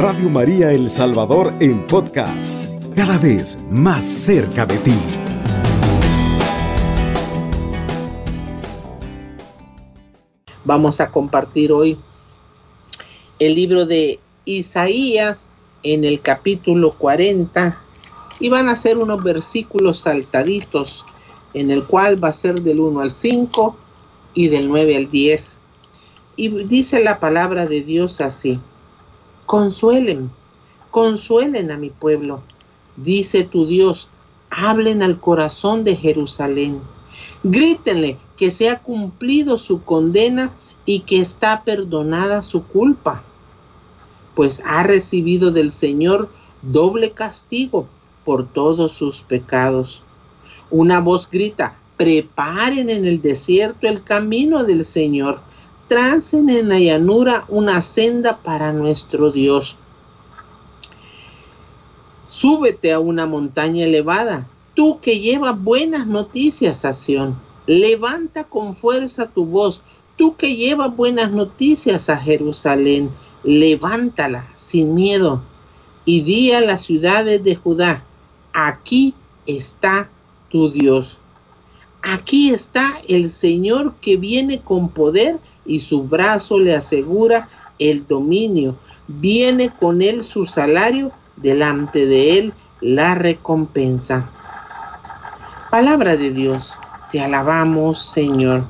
Radio María El Salvador en podcast, cada vez más cerca de ti. Vamos a compartir hoy el libro de Isaías en el capítulo 40 y van a ser unos versículos saltaditos en el cual va a ser del 1 al 5 y del 9 al 10. Y dice la palabra de Dios así, consuelen, consuelen a mi pueblo, dice tu Dios, hablen al corazón de Jerusalén, grítenle que se ha cumplido su condena y que está perdonada su culpa, pues ha recibido del Señor doble castigo por todos sus pecados. Una voz grita, preparen en el desierto el camino del Señor, tracen en la llanura una senda para nuestro Dios. Súbete a una montaña elevada, tú que llevas buenas noticias a Sión. Levanta con fuerza tu voz, tú que llevas buenas noticias a Jerusalén. Levántala sin miedo y di a las ciudades de Judá, aquí está tu Dios. Aquí está el Señor que viene con poder y su brazo le asegura el dominio. Viene con él su salario, delante de él la recompensa. Palabra de Dios, te alabamos Señor.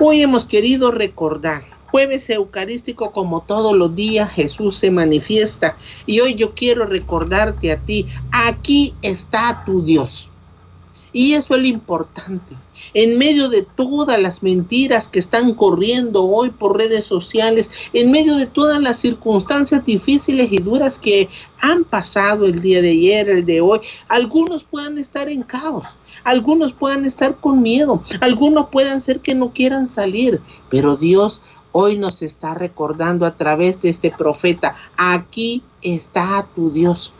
Hoy hemos querido recordar jueves eucarístico como todos los días Jesús se manifiesta y hoy yo quiero recordarte a ti, aquí está tu Dios. Y eso es lo importante. En medio de todas las mentiras que están corriendo hoy por redes sociales, en medio de todas las circunstancias difíciles y duras que han pasado el día de ayer, el de hoy, algunos puedan estar en caos, algunos puedan estar con miedo, algunos puedan ser que no quieran salir, pero Dios hoy nos está recordando a través de este profeta, aquí está tu Dios.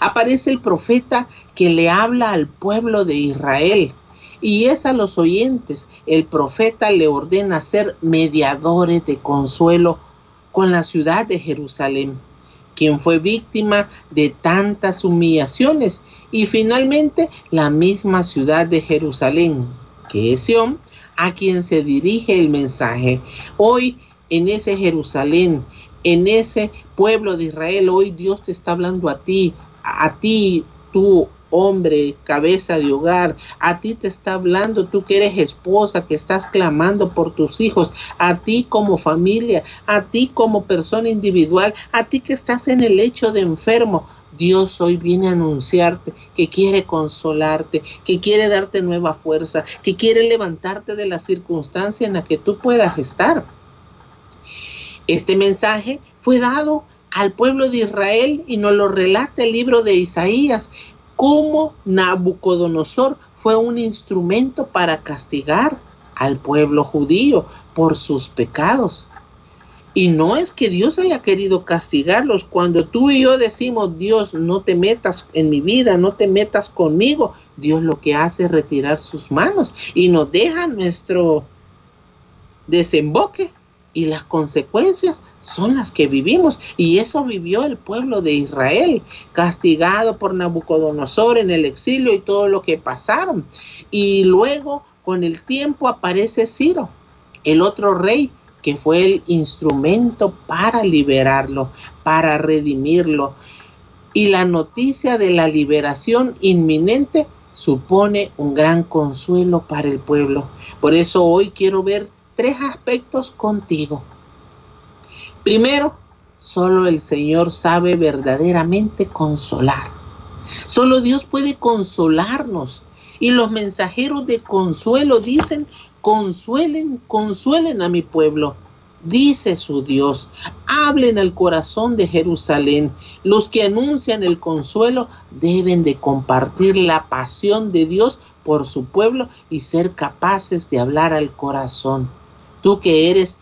Aparece el profeta que le habla al pueblo de Israel y es a los oyentes. El profeta le ordena ser mediadores de consuelo con la ciudad de Jerusalén, quien fue víctima de tantas humillaciones y finalmente la misma ciudad de Jerusalén, que es Sión, a quien se dirige el mensaje. Hoy en ese Jerusalén, en ese pueblo de Israel, hoy Dios te está hablando a ti, a ti, tú hombre, cabeza de hogar, a ti te está hablando, tú que eres esposa, que estás clamando por tus hijos, a ti como familia, a ti como persona individual, a ti que estás en el lecho de enfermo. Dios hoy viene a anunciarte que quiere consolarte, que quiere darte nueva fuerza, que quiere levantarte de la circunstancia en la que tú puedas estar. Este mensaje fue dado al pueblo de Israel y nos lo relata el libro de Isaías, cómo Nabucodonosor fue un instrumento para castigar al pueblo judío por sus pecados. Y no es que Dios haya querido castigarlos. Cuando tú y yo decimos, Dios, no te metas en mi vida, no te metas conmigo, Dios lo que hace es retirar sus manos y nos deja nuestro desemboque. Y las consecuencias son las que vivimos. Y eso vivió el pueblo de Israel, castigado por Nabucodonosor en el exilio y todo lo que pasaron. Y luego, con el tiempo, aparece Ciro, el otro rey que fue el instrumento para liberarlo, para redimirlo. Y la noticia de la liberación inminente supone un gran consuelo para el pueblo. Por eso hoy quiero ver tres aspectos contigo. Primero, solo el Señor sabe verdaderamente consolar. Solo Dios puede consolarnos. Y los mensajeros de consuelo dicen, consuelen, consuelen a mi pueblo. Dice su Dios, hablen al corazón de Jerusalén. Los que anuncian el consuelo deben de compartir la pasión de Dios por su pueblo y ser capaces de hablar al corazón. Tú que eres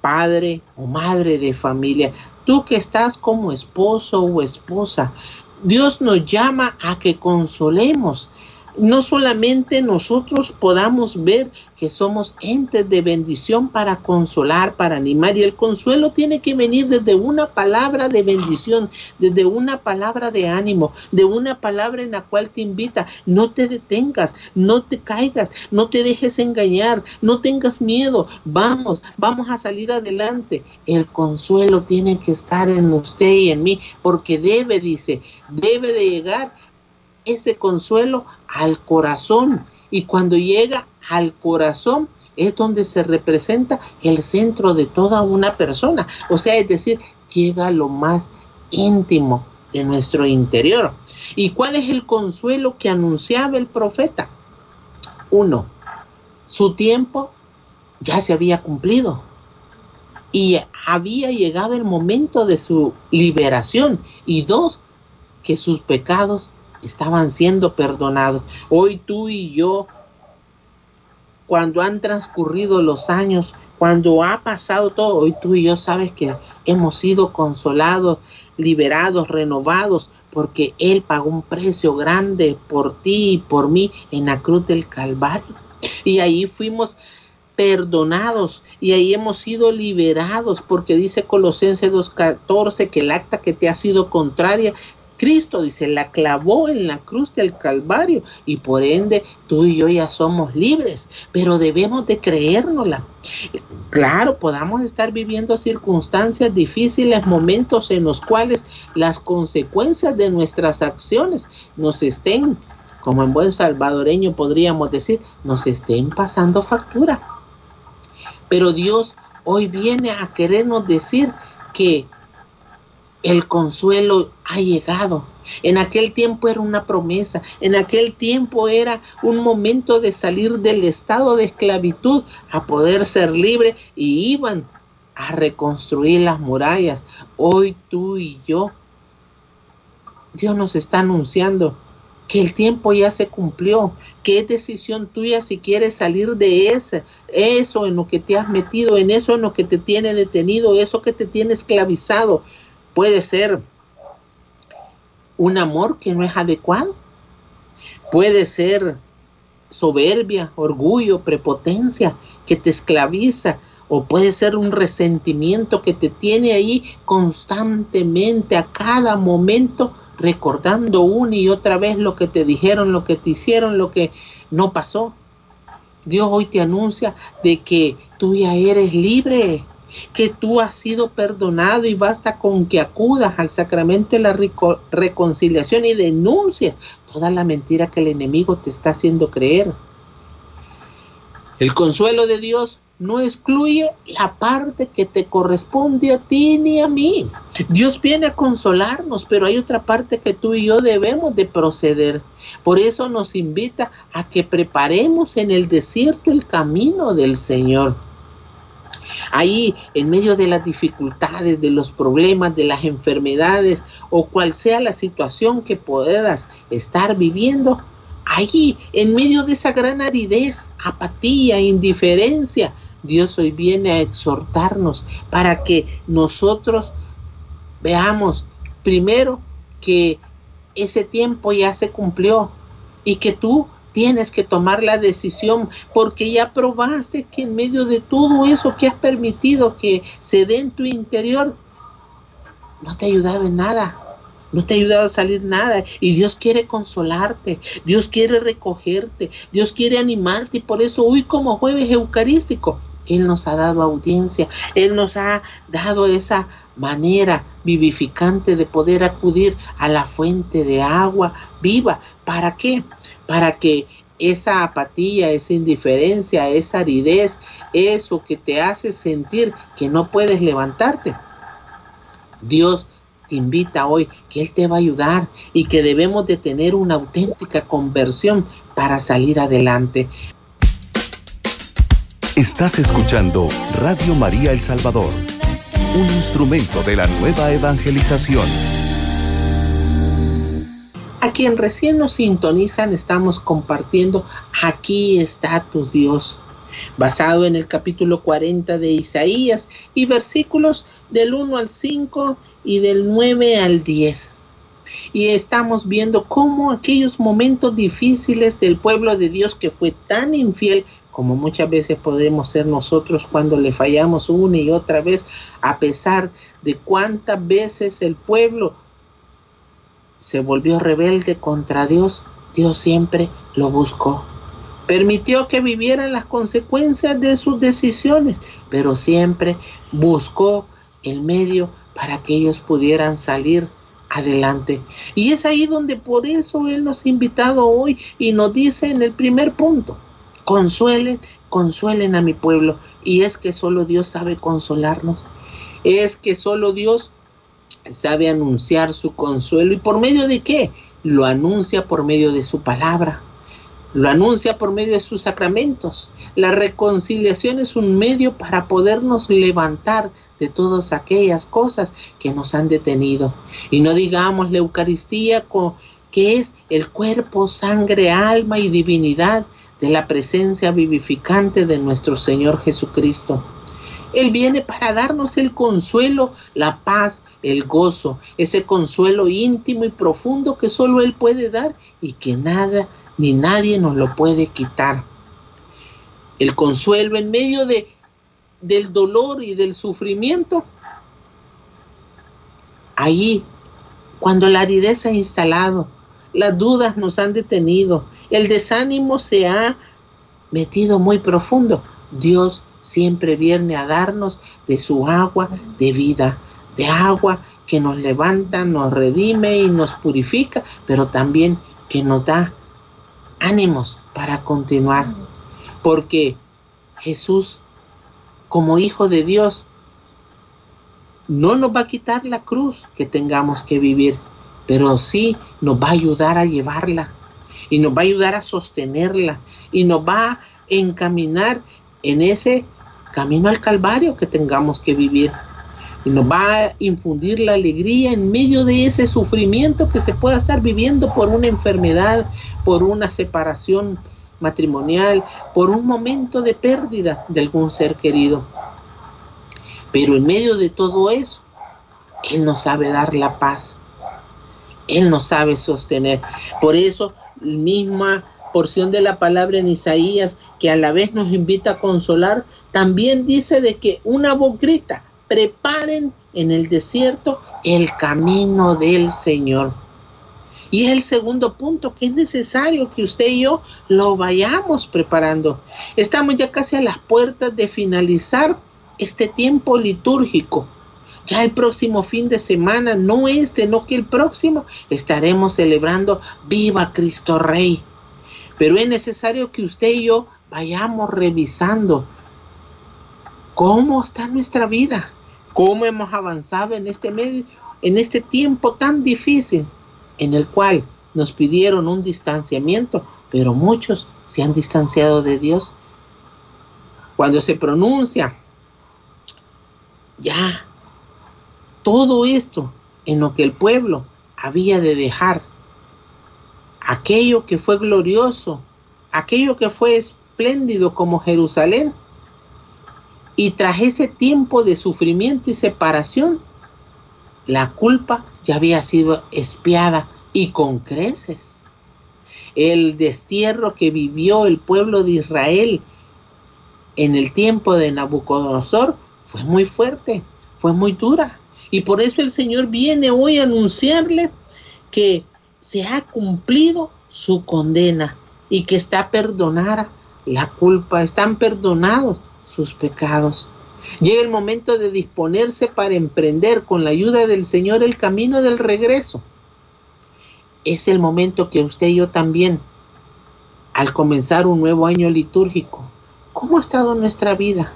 padre o madre de familia, tú que estás como esposo o esposa, Dios nos llama a que consolemos, no solamente nosotros podamos ver que somos entes de bendición para consolar, para animar, y el consuelo tiene que venir desde una palabra de bendición, desde una palabra de ánimo, de una palabra en la cual te invita, no te detengas, no te caigas, no te dejes engañar, no tengas miedo, vamos, vamos a salir adelante. El consuelo tiene que estar en usted y en mí, porque debe, dice, debe de llegar ese consuelo al corazón. Y cuando llega al corazón es donde se representa el centro de toda una persona. O sea, es decir, llega a lo más íntimo de nuestro interior. ¿Y cuál es el consuelo que anunciaba el profeta? Uno, su tiempo ya se había cumplido y había llegado el momento de su liberación. Y dos, que sus pecados estaban siendo perdonados. Hoy tú y yo, cuando han transcurrido los años, cuando ha pasado todo, hoy tú y yo sabes que hemos sido consolados, liberados, renovados, porque Él pagó un precio grande por ti y por mí en la cruz del Calvario. Y ahí fuimos perdonados y ahí hemos sido liberados porque dice Colosenses 2.14 que el acta que te ha sido contraria Cristo, dice, la clavó en la cruz del Calvario y por ende tú y yo ya somos libres, pero debemos de creérnosla. Claro, podamos estar viviendo circunstancias difíciles, momentos en los cuales las consecuencias de nuestras acciones nos estén, como en buen salvadoreño podríamos decir, nos estén pasando factura. Pero Dios hoy viene a querernos decir que el consuelo ha llegado. En aquel tiempo era una promesa, en aquel tiempo era un momento de salir del estado de esclavitud a poder ser libre y iban a reconstruir las murallas. Hoy tú y yo, Dios nos está anunciando que el tiempo ya se cumplió, que es decisión tuya si quieres salir de ese, eso en lo que te has metido, en eso en lo que te tiene detenido, eso que te tiene esclavizado. Puede ser un amor que no es adecuado. Puede ser soberbia, orgullo, prepotencia que te esclaviza. O puede ser un resentimiento que te tiene ahí constantemente, a cada momento, recordando una y otra vez lo que te dijeron, lo que te hicieron, lo que no pasó. Dios hoy te anuncia de que tú ya eres libre, que tú has sido perdonado y basta con que acudas al sacramento de la reconciliación y denuncies toda la mentira que el enemigo te está haciendo creer. El consuelo de Dios no excluye la parte que te corresponde a ti ni a mí. Dios viene a consolarnos, pero hay otra parte que tú y yo debemos de proceder. Por eso nos invita a que preparemos en el desierto el camino del Señor. Ahí, en medio de las dificultades, de los problemas, de las enfermedades o cual sea la situación que puedas estar viviendo, ahí, en medio de esa gran aridez, apatía, indiferencia, Dios hoy viene a exhortarnos para que nosotros veamos primero que ese tiempo ya se cumplió y que tú tienes que tomar la decisión porque ya probaste que en medio de todo eso que has permitido que se dé en tu interior, no te ha ayudado en nada. No te ha ayudado a salir nada. Y Dios quiere consolarte. Dios quiere recogerte. Dios quiere animarte. Y por eso hoy como jueves eucarístico, Él nos ha dado audiencia. Él nos ha dado esa manera vivificante de poder acudir a la fuente de agua viva. ¿Para qué? Para que esa apatía, esa indiferencia, esa aridez, eso que te hace sentir que no puedes levantarte. Dios te invita hoy que Él te va a ayudar y que debemos de tener una auténtica conversión para salir adelante. Estás escuchando Radio María El Salvador, un instrumento de la nueva evangelización. A quien recién nos sintonizan, estamos compartiendo Aquí está tu Dios, basado en el capítulo 40 de Isaías y versículos del 1 al 5 y del 9 al 10. Y estamos viendo cómo aquellos momentos difíciles del pueblo de Dios que fue tan infiel como muchas veces podemos ser nosotros cuando le fallamos una y otra vez, a pesar de cuántas veces el pueblo se volvió rebelde contra Dios, Dios siempre lo buscó. Permitió que vivieran las consecuencias de sus decisiones, pero siempre buscó el medio para que ellos pudieran salir adelante. Y es ahí donde por eso Él nos ha invitado hoy y nos dice en el primer punto, consuelen, consuelen a mi pueblo. Y es que solo Dios sabe consolarnos. Es que solo Dios sabe anunciar su consuelo. ¿Y por medio de qué? Lo anuncia por medio de su palabra. Lo anuncia por medio de sus sacramentos. La reconciliación es un medio para podernos levantar de todas aquellas cosas que nos han detenido. Y no digamos la Eucaristía que es el cuerpo, sangre, alma y divinidad de la presencia vivificante de nuestro Señor Jesucristo. Él viene para darnos el consuelo, la paz, el gozo, ese consuelo íntimo y profundo que solo Él puede dar y que nada ni nadie nos lo puede quitar. El consuelo en medio de, del dolor y del sufrimiento. Ahí, cuando la aridez se ha instalado, las dudas nos han detenido, el desánimo se ha metido muy profundo. Dios siempre viene a darnos de su agua de vida, de agua que nos levanta, nos redime y nos purifica, pero también que nos da ánimos para continuar. Porque Jesús, como Hijo de Dios, no nos va a quitar la cruz que tengamos que vivir, pero sí nos va a ayudar a llevarla y nos va a ayudar a sostenerla y nos va a encaminar en ese camino al Calvario que tengamos que vivir. Y nos va a infundir la alegría en medio de ese sufrimiento que se pueda estar viviendo por una enfermedad, por una separación matrimonial, por un momento de pérdida de algún ser querido. Pero en medio de todo eso, Él nos sabe dar la paz. Él nos sabe sostener. Por eso, la misma porción de la palabra en Isaías, que a la vez nos invita a consolar, también dice de que una voz grita, preparen en el desierto el camino del Señor. Y es el segundo punto, que es necesario que usted y yo lo vayamos preparando. Estamos ya casi a las puertas de finalizar este tiempo litúrgico. Ya el próximo fin de semana, no este, no que el próximo, estaremos celebrando Viva Cristo Rey. Pero es necesario que usted y yo vayamos revisando cómo está nuestra vida, cómo hemos avanzado en este medio, en este tiempo tan difícil en el cual nos pidieron un distanciamiento, pero muchos se han distanciado de Dios. Cuando se pronuncia ya todo esto en lo que el pueblo había de dejar, aquello que fue glorioso, aquello que fue espléndido como Jerusalén, y tras ese tiempo de sufrimiento y separación, la culpa ya había sido espiada y con creces. El destierro que vivió el pueblo de Israel en el tiempo de Nabucodonosor fue muy fuerte, fue muy dura. Y por eso el Señor viene hoy a anunciarle que se ha cumplido su condena y que está perdonada la culpa, están perdonados sus pecados. Llega el momento de disponerse para emprender con la ayuda del Señor el camino del regreso. Es el momento que usted y yo también, al comenzar un nuevo año litúrgico, ¿cómo ha estado nuestra vida?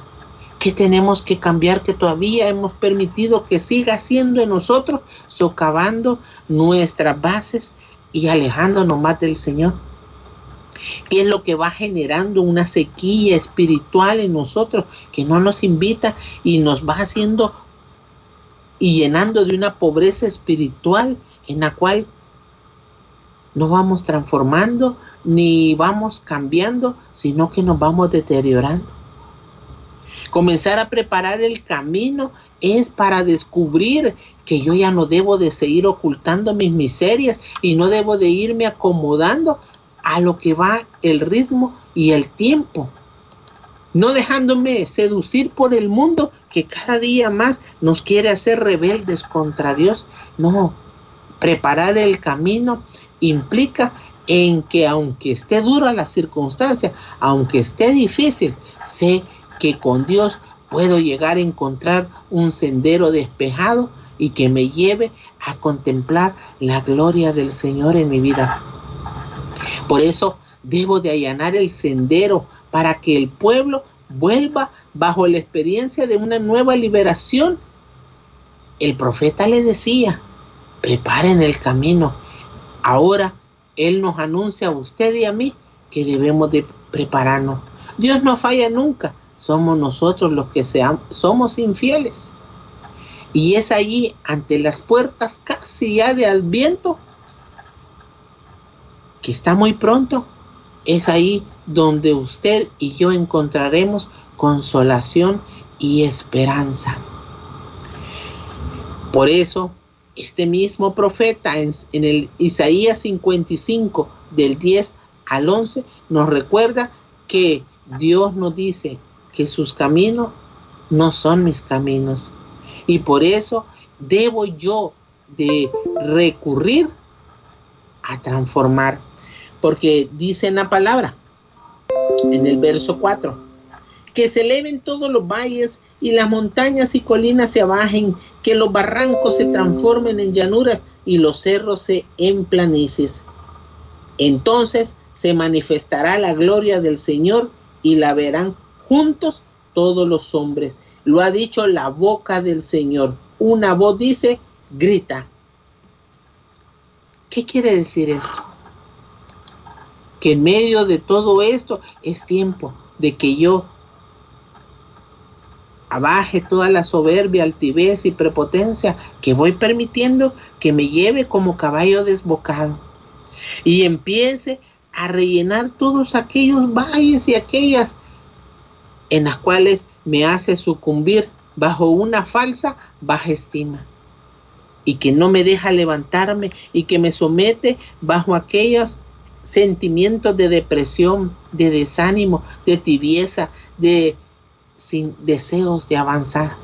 ¿Qué tenemos que cambiar que todavía hemos permitido que siga siendo en nosotros, socavando nuestras bases y alejándonos más del Señor? ¿Qué es lo que va generando una sequía espiritual en nosotros que no nos invita y nos va haciendo y llenando de una pobreza espiritual en la cual no vamos transformando ni vamos cambiando, sino que nos vamos deteriorando? Comenzar a preparar el camino es para descubrir que yo ya no debo de seguir ocultando mis miserias y no debo de irme acomodando a lo que va el ritmo y el tiempo. No dejándome seducir por el mundo que cada día más nos quiere hacer rebeldes contra Dios. No, preparar el camino implica en que aunque esté dura la circunstancia, aunque esté difícil, sé que con Dios puedo llegar a encontrar un sendero despejado y que me lleve a contemplar la gloria del Señor en mi vida. Por eso debo de allanar el sendero para que el pueblo vuelva bajo la experiencia de una nueva liberación. El profeta le decía, preparen el camino. Ahora Él nos anuncia a usted y a mí que debemos de prepararnos. Dios no falla nunca, somos nosotros los que seamos, somos infieles. Y es allí, ante las puertas casi ya de al viento, que está muy pronto, es ahí donde usted y yo encontraremos consolación y esperanza. Por eso, este mismo profeta en, en, el Isaías 55 del 10 al 11 nos recuerda que Dios nos dice, que sus caminos no son mis caminos. Y por eso debo yo de recurrir a transformar. Porque dice en la palabra, en el verso 4, que se eleven todos los valles y las montañas y colinas se abajen, que los barrancos se transformen en llanuras y los cerros se en planicies. Entonces se manifestará la gloria del Señor y la verán juntos todos los hombres. Lo ha dicho la boca del Señor. Una voz dice, grita. ¿Qué quiere decir esto? Que en medio de todo esto es tiempo de que yo abaje toda la soberbia, altivez y prepotencia que voy permitiendo que me lleve como caballo desbocado y empiece a rellenar todos aquellos valles y aquellas en las cuales me hace sucumbir bajo una falsa baja estima y que no me deja levantarme y que me somete bajo aquellos sentimientos de depresión, de desánimo, de tibieza, de sin deseos de avanzar.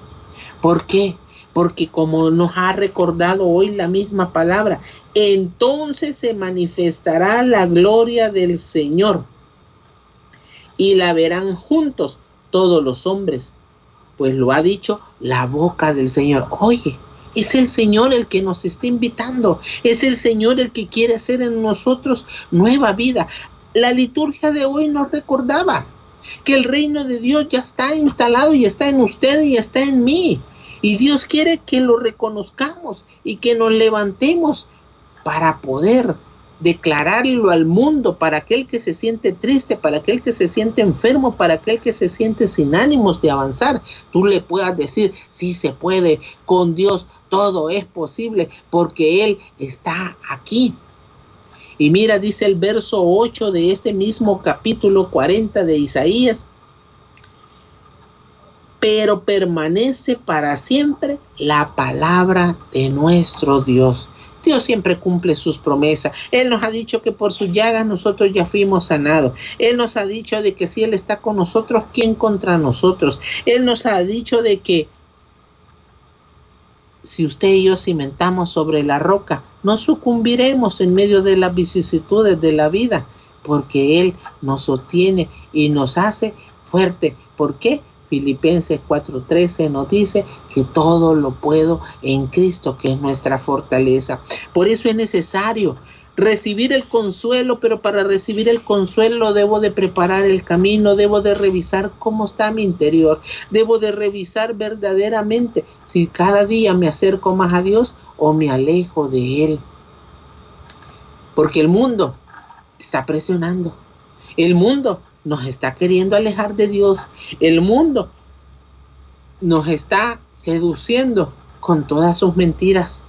¿Por qué? Porque como nos ha recordado hoy la misma palabra, entonces se manifestará la gloria del Señor y la verán juntos todos los hombres, pues lo ha dicho la boca del Señor. Oye, es el Señor el que nos está invitando, es el Señor el que quiere hacer en nosotros nueva vida. La liturgia de hoy nos recordaba que el reino de Dios ya está instalado y está en usted y está en mí. Y Dios quiere que lo reconozcamos y que nos levantemos para poder declararlo al mundo para aquel que se siente triste, para aquel que se siente enfermo, para aquel que se siente sin ánimos de avanzar. Tú le puedas decir, sí se puede, con Dios todo es posible porque Él está aquí. Y mira, dice el verso 8 de este mismo capítulo 40 de Isaías, pero permanece para siempre la palabra de nuestro Dios. Dios siempre cumple sus promesas. Él nos ha dicho que por sus llagas nosotros ya fuimos sanados. Él nos ha dicho de que si Él está con nosotros, ¿quién contra nosotros? Él nos ha dicho de que si usted y yo cimentamos sobre la roca, no sucumbiremos en medio de las vicisitudes de la vida, porque Él nos sostiene y nos hace fuerte. ¿Por qué? Filipenses 4:13 nos dice que todo lo puedo en Cristo, que es nuestra fortaleza. Por eso es necesario recibir el consuelo, pero para recibir el consuelo debo de preparar el camino, debo de revisar cómo está mi interior, debo de revisar verdaderamente si cada día me acerco más a Dios o me alejo de Él. Porque el mundo está presionando. El mundo nos está queriendo alejar de Dios. El mundo nos está seduciendo con todas sus mentiras.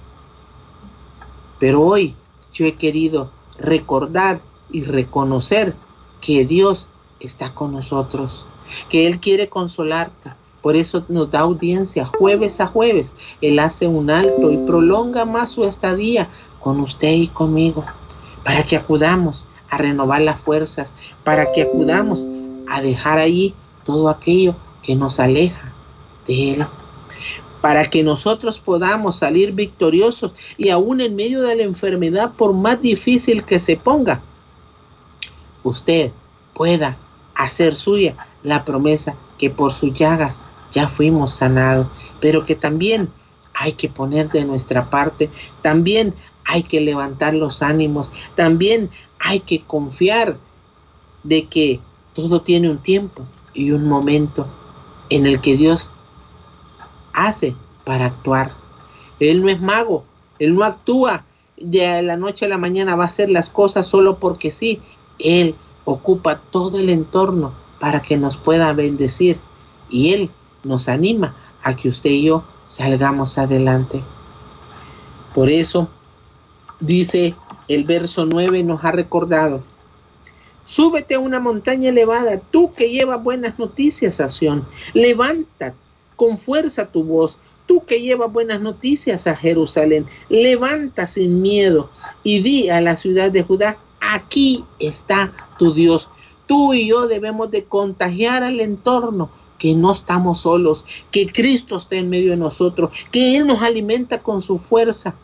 Pero hoy yo he querido recordar y reconocer que Dios está con nosotros, que Él quiere consolarte, Por eso nos da audiencia jueves a jueves. Él hace un alto y prolonga más su estadía con usted y conmigo, para que acudamos a renovar las fuerzas, para que acudamos a dejar ahí todo aquello que nos aleja de Él, para que nosotros podamos salir victoriosos y aún en medio de la enfermedad, por más difícil que se ponga, usted pueda hacer suya la promesa que por sus llagas ya fuimos sanados, pero que también hay que poner de nuestra parte, también hay que levantar los ánimos, también hay que confiar de que todo tiene un tiempo y un momento en el que Dios hace para actuar. Él no es mago, Él no actúa de la noche a la mañana, va a hacer las cosas solo porque sí. Él ocupa todo el entorno para que nos pueda bendecir y Él nos anima a que usted y yo salgamos adelante. Por eso dice el verso 9 nos ha recordado, súbete a una montaña elevada, tú que llevas buenas noticias a Sion, levanta con fuerza tu voz, tú que llevas buenas noticias a Jerusalén, levanta sin miedo y di a la ciudad de Judá, aquí está tu Dios. Tú y yo debemos de contagiar al entorno que no estamos solos, que Cristo está en medio de nosotros, que Él nos alimenta con su fuerza,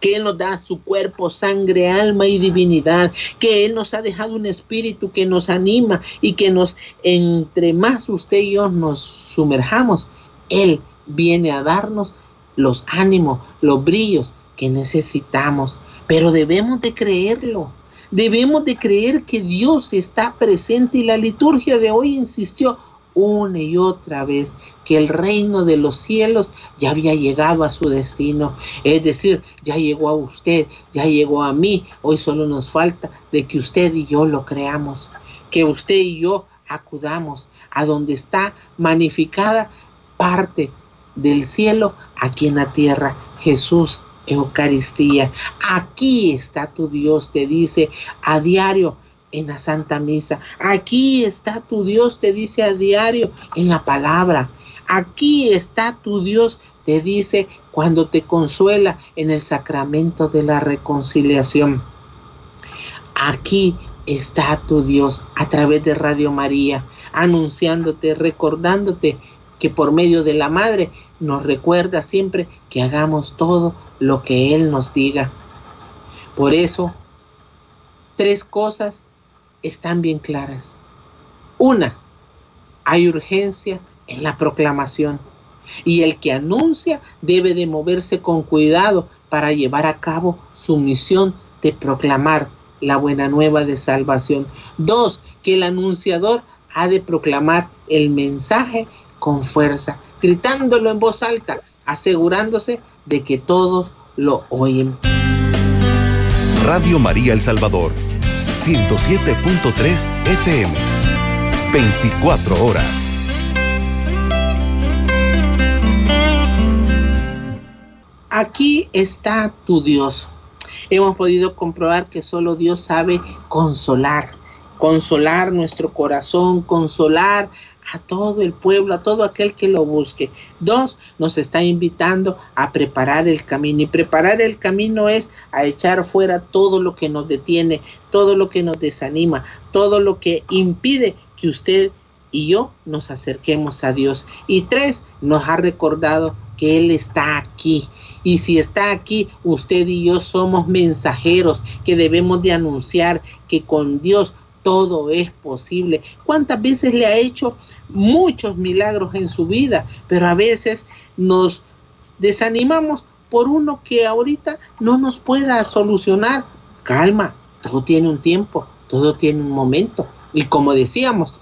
que Él nos da su cuerpo, sangre, alma y divinidad, que Él nos ha dejado un espíritu que nos anima y que nos, entre más usted y yo nos sumerjamos, Él viene a darnos los ánimos, los brillos que necesitamos, pero debemos de creerlo. Debemos de creer que Dios está presente y la liturgia de hoy insistió, una y otra vez que el reino de los cielos ya había llegado a su destino. Es decir, ya llegó a usted, ya llegó a mí. Hoy solo nos falta de que usted y yo lo creamos, que usted y yo acudamos a donde está magnificada parte del cielo aquí en la tierra. Jesús Eucaristía. Aquí está tu Dios, te dice a diario en la Santa Misa. Aquí está tu Dios, te dice a diario en la palabra. Aquí está tu Dios, te dice cuando te consuela en el sacramento de la reconciliación. Aquí está tu Dios a través de Radio María, anunciándote, recordándote que por medio de la Madre nos recuerda siempre que hagamos todo lo que Él nos diga. Por eso, tres cosas están bien claras. Una, hay urgencia en la proclamación y el que anuncia debe de moverse con cuidado para llevar a cabo su misión de proclamar la buena nueva de salvación. Dos, que el anunciador ha de proclamar el mensaje con fuerza, gritándolo en voz alta, asegurándose de que todos lo oyen. Radio María El Salvador 107.3 FM. 24 horas. Aquí está tu Dios. Hemos podido comprobar que solo Dios sabe consolar, consolar nuestro corazón, consolar a todo el pueblo, a todo aquel que lo busque. Dos, nos está invitando a preparar el camino. Y preparar el camino es a echar fuera todo lo que nos detiene, todo lo que nos desanima, todo lo que impide que usted y yo nos acerquemos a Dios. Y tres, nos ha recordado que Él está aquí. Y si está aquí, usted y yo somos mensajeros que debemos de anunciar que con Dios todo es posible. ¿Cuántas veces le ha hecho muchos milagros en su vida? Pero a veces nos desanimamos por uno que ahorita no nos pueda solucionar. Calma, todo tiene un tiempo, todo tiene un momento. Y como decíamos,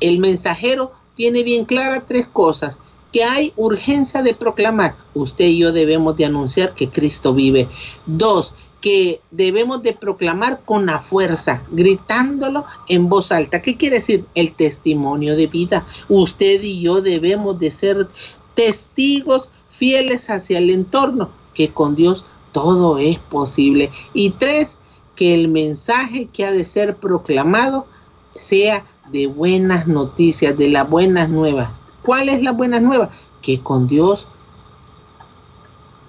el mensajero tiene bien claras tres cosas que hay urgencia de proclamar. Usted y yo debemos de anunciar que Cristo vive. Dos, que debemos de proclamar con la fuerza, gritándolo en voz alta. ¿Qué quiere decir? El testimonio de vida. Usted y yo debemos de ser testigos fieles hacia el entorno, que con Dios todo es posible. Y tres, que el mensaje que ha de ser proclamado sea de buenas noticias, de las buenas nuevas. ¿Cuál es la buena nueva? Que con Dios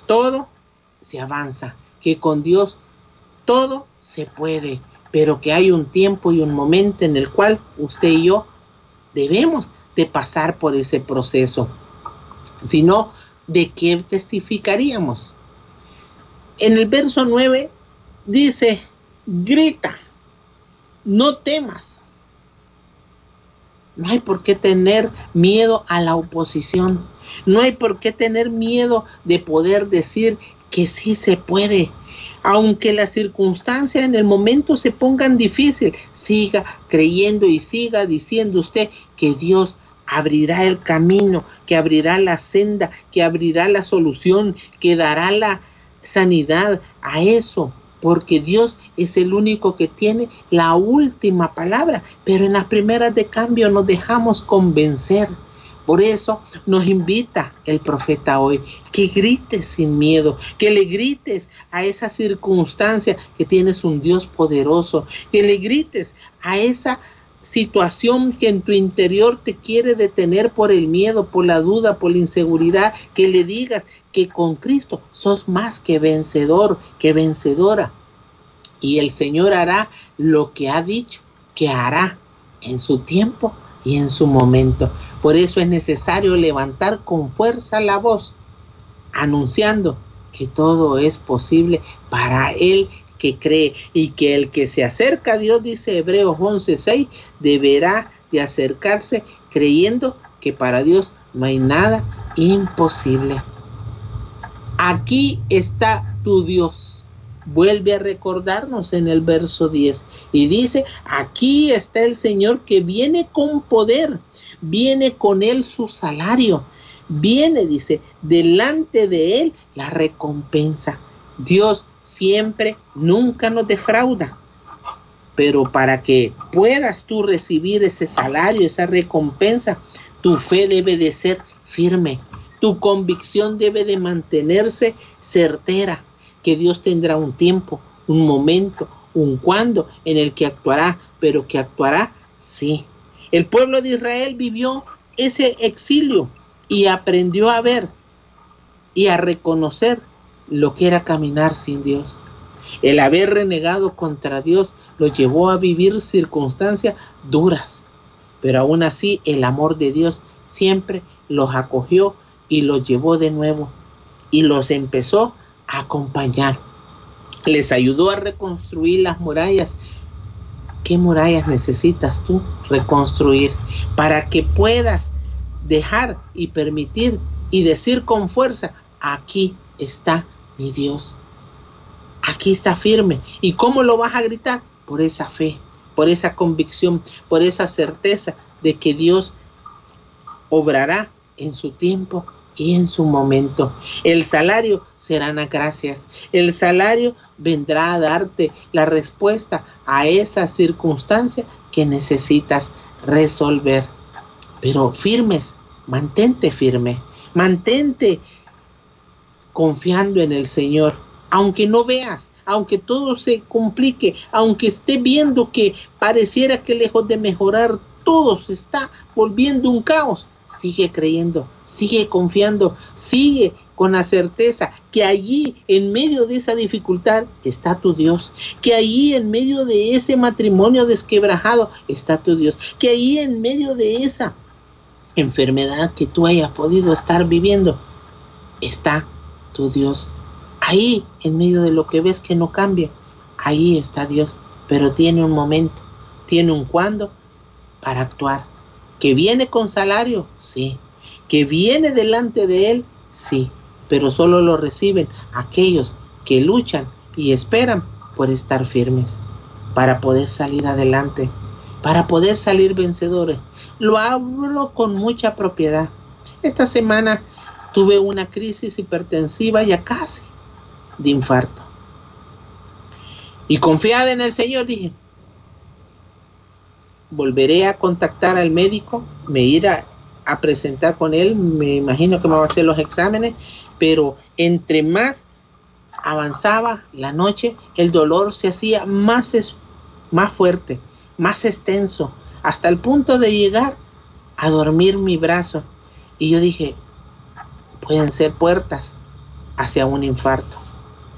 todo se avanza, que con Dios todo se puede, pero que hay un tiempo y un momento en el cual usted y yo debemos de pasar por ese proceso. Si no, ¿de qué testificaríamos? En el verso 9 dice, grita, no temas. No hay por qué tener miedo a la oposición. No hay por qué tener miedo de poder decir que sí se puede. Aunque las circunstancias en el momento se pongan difícil, siga creyendo y siga diciendo usted que Dios abrirá el camino, que abrirá la senda, que abrirá la solución, que dará la sanidad a eso, porque Dios es el único que tiene la última palabra, pero en las primeras de cambio nos dejamos convencer. Por eso nos invita el profeta hoy que grites sin miedo, que le grites a esa circunstancia que tienes un Dios poderoso, que le grites a esa situación que en tu interior te quiere detener por el miedo, por la duda, por la inseguridad, que le digas que con Cristo sos más que vencedor, que vencedora. Y el Señor hará lo que ha dicho que hará en su tiempo y en su momento. Por eso es necesario levantar con fuerza la voz, anunciando que todo es posible para Él que cree y que el que se acerca a Dios, dice Hebreos 11:6, deberá de acercarse creyendo que para Dios no hay nada imposible. Aquí está tu Dios. Vuelve a recordarnos en el verso 10 y dice, aquí está el Señor que viene con poder, viene con él su salario, viene, dice, delante de él la recompensa. Dios siempre, nunca nos defrauda. Pero para que puedas tú recibir ese salario, esa recompensa, tu fe debe de ser firme, tu convicción debe de mantenerse certera, que Dios tendrá un tiempo, un momento, un cuándo en el que actuará, pero que actuará sí. El pueblo de Israel vivió ese exilio y aprendió a ver y a reconocer lo que era caminar sin Dios. El haber renegado contra Dios lo llevó a vivir circunstancias duras, pero aún así el amor de Dios siempre los acogió y los llevó de nuevo y los empezó acompañar. Les ayudó a reconstruir las murallas. ¿Qué murallas necesitas tú reconstruir para que puedas dejar y permitir y decir con fuerza, aquí está mi Dios. Aquí está firme. ¿Y cómo lo vas a gritar? Por esa fe, por esa convicción, por esa certeza de que Dios obrará en su tiempo y en su momento. El salario serán las gracias. El salario vendrá a darte la respuesta a esa circunstancia que necesitas resolver. Pero firmes, mantente firme, mantente confiando en el Señor, aunque no veas, aunque todo se complique, aunque esté viendo que pareciera que lejos de mejorar todo se está volviendo un caos, sigue creyendo, sigue confiando, sigue con la certeza que allí en medio de esa dificultad está tu Dios, que allí en medio de ese matrimonio desquebrajado está tu Dios, que allí en medio de esa enfermedad que tú hayas podido estar viviendo está tu Dios. Ahí, en medio de lo que ves que no cambia, ahí está Dios, pero tiene un momento, tiene un cuándo para actuar. Que viene con salario, sí. Que viene delante de Él, sí. Pero solo lo reciben aquellos que luchan y esperan por estar firmes, para poder salir adelante, para poder salir vencedores. Lo hablo con mucha propiedad. Esta semana Tuve una crisis hipertensiva ya casi de infarto. Y confiada en el Señor dije, volveré a contactar al médico, me iré a, presentar con él, me imagino que me va a hacer los exámenes, pero entre más avanzaba la noche, el dolor se hacía más, más fuerte, más extenso, hasta el punto de llegar a dormir mi brazo Y yo dije, pueden ser puertas hacia un infarto.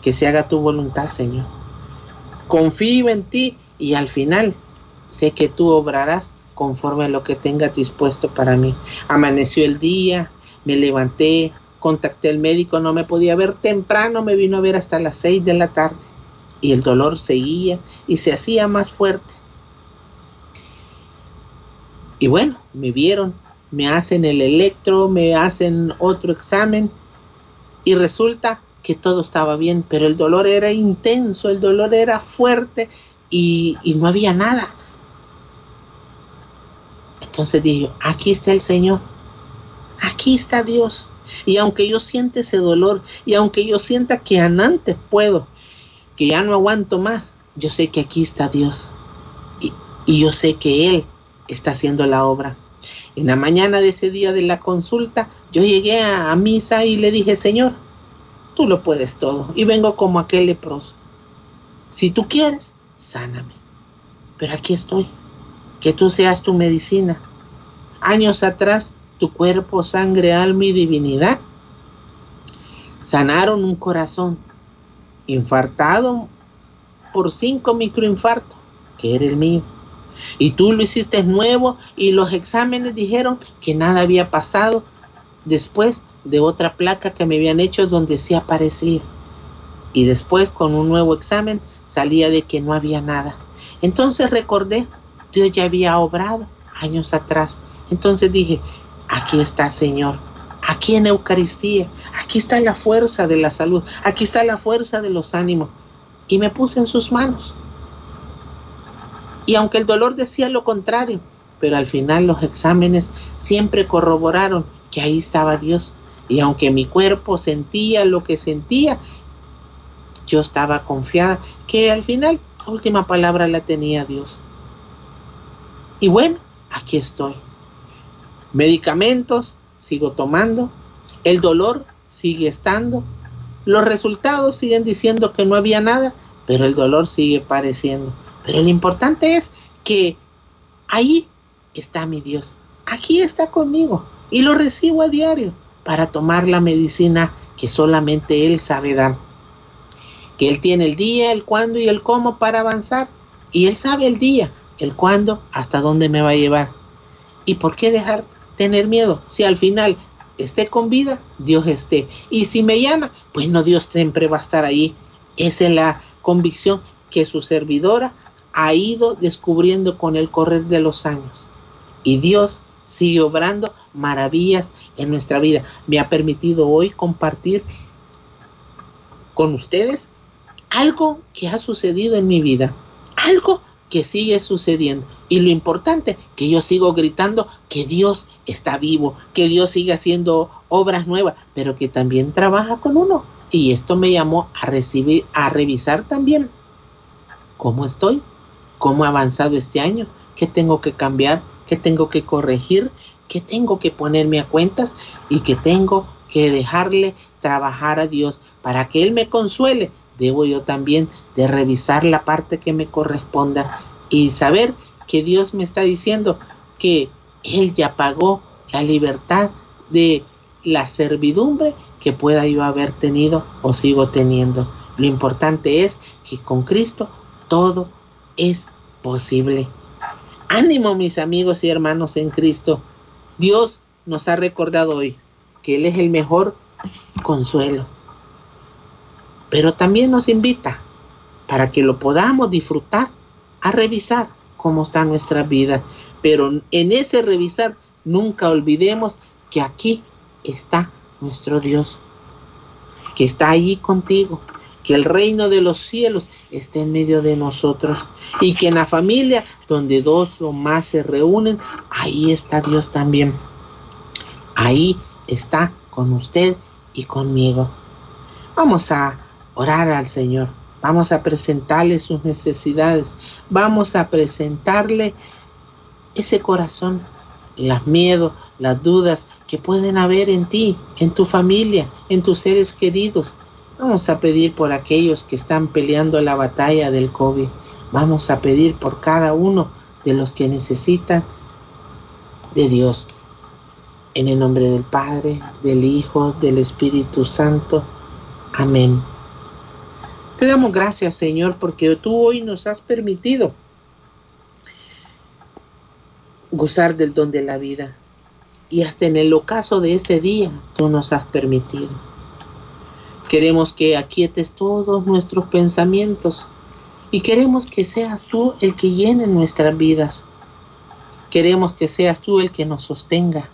Que se haga tu voluntad, Señor. Confío en ti y al final sé que tú obrarás conforme a lo que tengas dispuesto para mí. Amaneció el día, me levanté, contacté al médico, no me podía ver temprano, me vino a ver hasta las seis de la tarde y el dolor seguía y se hacía más fuerte. Y bueno, me vieron, me hacen el electro, me hacen otro examen y resulta que todo estaba bien, pero el dolor era intenso, el dolor era fuerte y, y no había nada. Entonces dije, aquí está el Señor, aquí está Dios. Y aunque yo siente ese dolor, y aunque yo sienta que antes puedo, que ya no aguanto más, yo sé que aquí está Dios. Y, yo sé que Él está haciendo la obra. En la mañana de ese día de la consulta, yo llegué a, misa y le dije, Señor, tú lo puedes todo. Y vengo como aquel leproso. Si tú quieres, sáname. Pero aquí estoy. Que tú seas tu medicina. Años atrás, tu cuerpo, sangre, alma y divinidad sanaron un corazón infartado por cinco microinfartos, que era el mío. Y tú lo hiciste nuevo y los exámenes dijeron que nada había pasado después de otra placa que me habían hecho donde sí aparecía. Y después con un nuevo examen salía de que no había nada. Entonces recordé, Dios ya había obrado años atrás. Entonces dije, aquí está Señor, aquí en Eucaristía, aquí está la fuerza de la salud, aquí está la fuerza de los ánimos. Y me puse en sus manos. Y aunque el dolor decía lo contrario, pero al final los exámenes siempre corroboraron que ahí estaba Dios. Y aunque mi cuerpo sentía lo que sentía, yo estaba confiada que al final la última palabra la tenía Dios. Y bueno, aquí estoy. Medicamentos sigo tomando, el dolor sigue estando, los resultados siguen diciendo que no había nada, pero el dolor sigue pareciendo. Pero lo importante es que ahí está mi Dios, aquí está conmigo y lo recibo a diario para tomar la medicina que solamente Él sabe dar. Que Él tiene el día, el cuándo y el cómo para avanzar. Y Él sabe el día, el cuándo, hasta dónde me va a llevar. ¿Y por qué dejar tener miedo? Si al final esté con vida, Dios esté. Y si me llama, pues no, Dios siempre va a estar ahí. Esa es la convicción que su servidora ha ido descubriendo con el correr de los años. Y Dios sigue obrando maravillas en nuestra vida. Me ha permitido hoy compartir con ustedes algo que ha sucedido en mi vida, algo que sigue sucediendo. Y lo importante, que yo sigo gritando que Dios está vivo, que Dios sigue haciendo obras nuevas, pero que también trabaja con uno. Y esto me llamó a recibir, a revisar también cómo estoy, cómo he avanzado este año, qué tengo que cambiar, qué tengo que corregir, qué tengo que ponerme a cuentas y que tengo que dejarle trabajar a Dios para que Él me consuele. Debo yo también de revisar la parte que me corresponda y saber que Dios me está diciendo que Él ya pagó la libertad de la servidumbre que pueda yo haber tenido o sigo teniendo. Lo importante es que con Cristo todo es posible. Ánimo mis amigos y hermanos en Cristo. Dios nos ha recordado hoy que Él es el mejor consuelo. Pero también nos invita para que lo podamos disfrutar a revisar cómo está nuestra vida. Pero en ese revisar nunca olvidemos que aquí está nuestro Dios, que está allí contigo, que el reino de los cielos esté en medio de nosotros y que en la familia donde dos o más se reúnen, ahí está Dios también. Ahí está con usted y conmigo. Vamos a orar al Señor. Vamos a presentarle sus necesidades. Vamos a presentarle ese corazón, los miedos, las dudas que pueden haber en ti, en tu familia, en tus seres queridos. Vamos a pedir por aquellos que están peleando la batalla del COVID. Vamos a pedir por cada uno de los que necesitan de Dios. En el nombre del Padre, del Hijo, del Espíritu Santo. Amén. Te damos gracias, Señor, porque tú hoy nos has permitido gozar del don de la vida. Y hasta en el ocaso de este día tú nos has permitido. Queremos que aquietes todos nuestros pensamientos y queremos que seas tú el que llene nuestras vidas. Queremos que seas tú el que nos sostenga,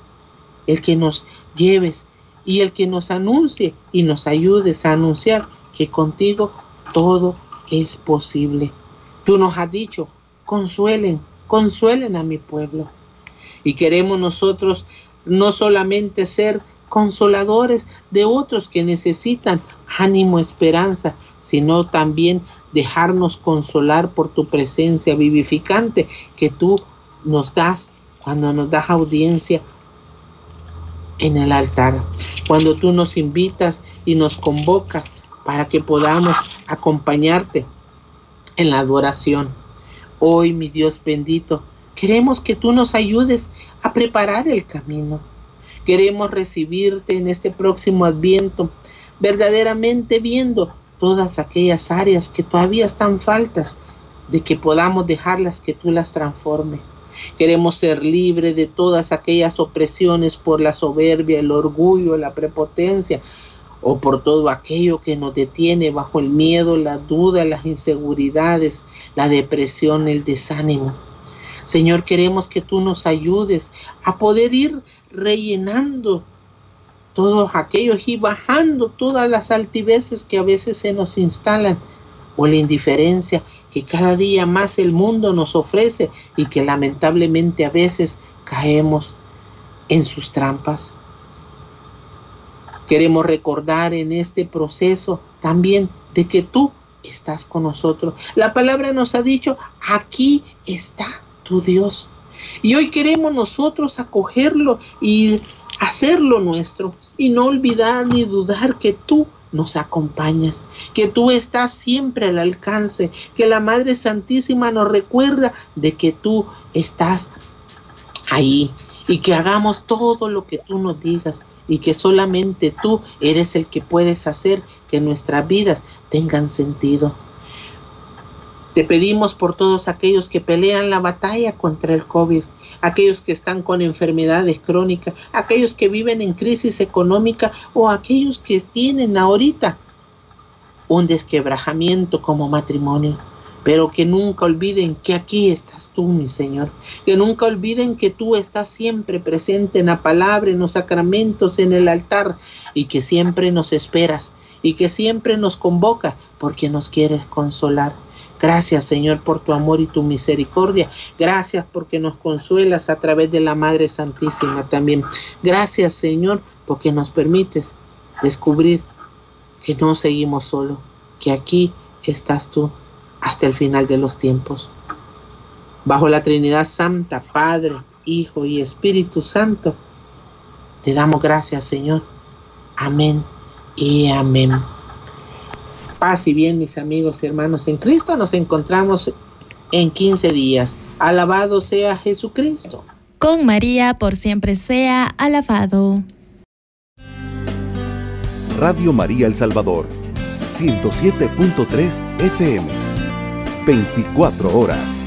el que nos lleves y el que nos anuncie y nos ayudes a anunciar que contigo todo es posible. Tú nos has dicho, consuelen, consuelen a mi pueblo. Y queremos nosotros no solamente ser consoladores de otros que necesitan ánimo, esperanza, sino también dejarnos consolar por tu presencia vivificante que tú nos das cuando nos das audiencia en el altar, cuando tú nos invitas y nos convocas para que podamos acompañarte en la adoración. Hoy, mi Dios bendito, queremos que tú nos ayudes a preparar el camino. Queremos recibirte en este próximo adviento, verdaderamente viendo todas aquellas áreas que todavía están faltas de que podamos dejarlas que tú las transformes. Queremos ser libres de todas aquellas opresiones por la soberbia, el orgullo, la prepotencia o por todo aquello que nos detiene bajo el miedo, la duda, las inseguridades, la depresión, el desánimo. Señor, queremos que tú nos ayudes a poder ir rellenando todos aquellos y bajando todas las altiveces que a veces se nos instalan o la indiferencia que cada día más el mundo nos ofrece y que lamentablemente a veces caemos en sus trampas. Queremos recordar en este proceso también de que tú estás con nosotros. La palabra nos ha dicho, aquí está tu Dios. Y hoy queremos nosotros acogerlo y hacerlo nuestro y no olvidar ni dudar que tú nos acompañas, que tú estás siempre al alcance, que la Madre Santísima nos recuerda de que tú estás ahí y que hagamos todo lo que tú nos digas y que solamente tú eres el que puedes hacer que nuestras vidas tengan sentido. Te pedimos por todos aquellos que pelean la batalla contra el COVID, aquellos que están con enfermedades crónicas, aquellos que viven en crisis económica o aquellos que tienen ahorita un desquebrajamiento como matrimonio. Pero que nunca olviden que aquí estás tú, mi Señor. Que nunca olviden que tú estás siempre presente en la palabra, en los sacramentos, en el altar y que siempre nos esperas y que siempre nos convoca porque nos quieres consolar. Gracias Señor por tu amor y tu misericordia. Gracias porque nos consuelas a través de la Madre Santísima también. Gracias Señor porque nos permites descubrir que no seguimos solo, que aquí estás tú hasta el final de los tiempos. Bajo la Trinidad Santa, Padre, Hijo y Espíritu Santo, te damos gracias Señor. Amén y amén paz y bien, mis amigos y hermanos en Cristo. Nos encontramos en 15 días. Alabado sea Jesucristo. Con María por siempre sea alabado. Radio María El Salvador, 107.3 FM, 24 horas.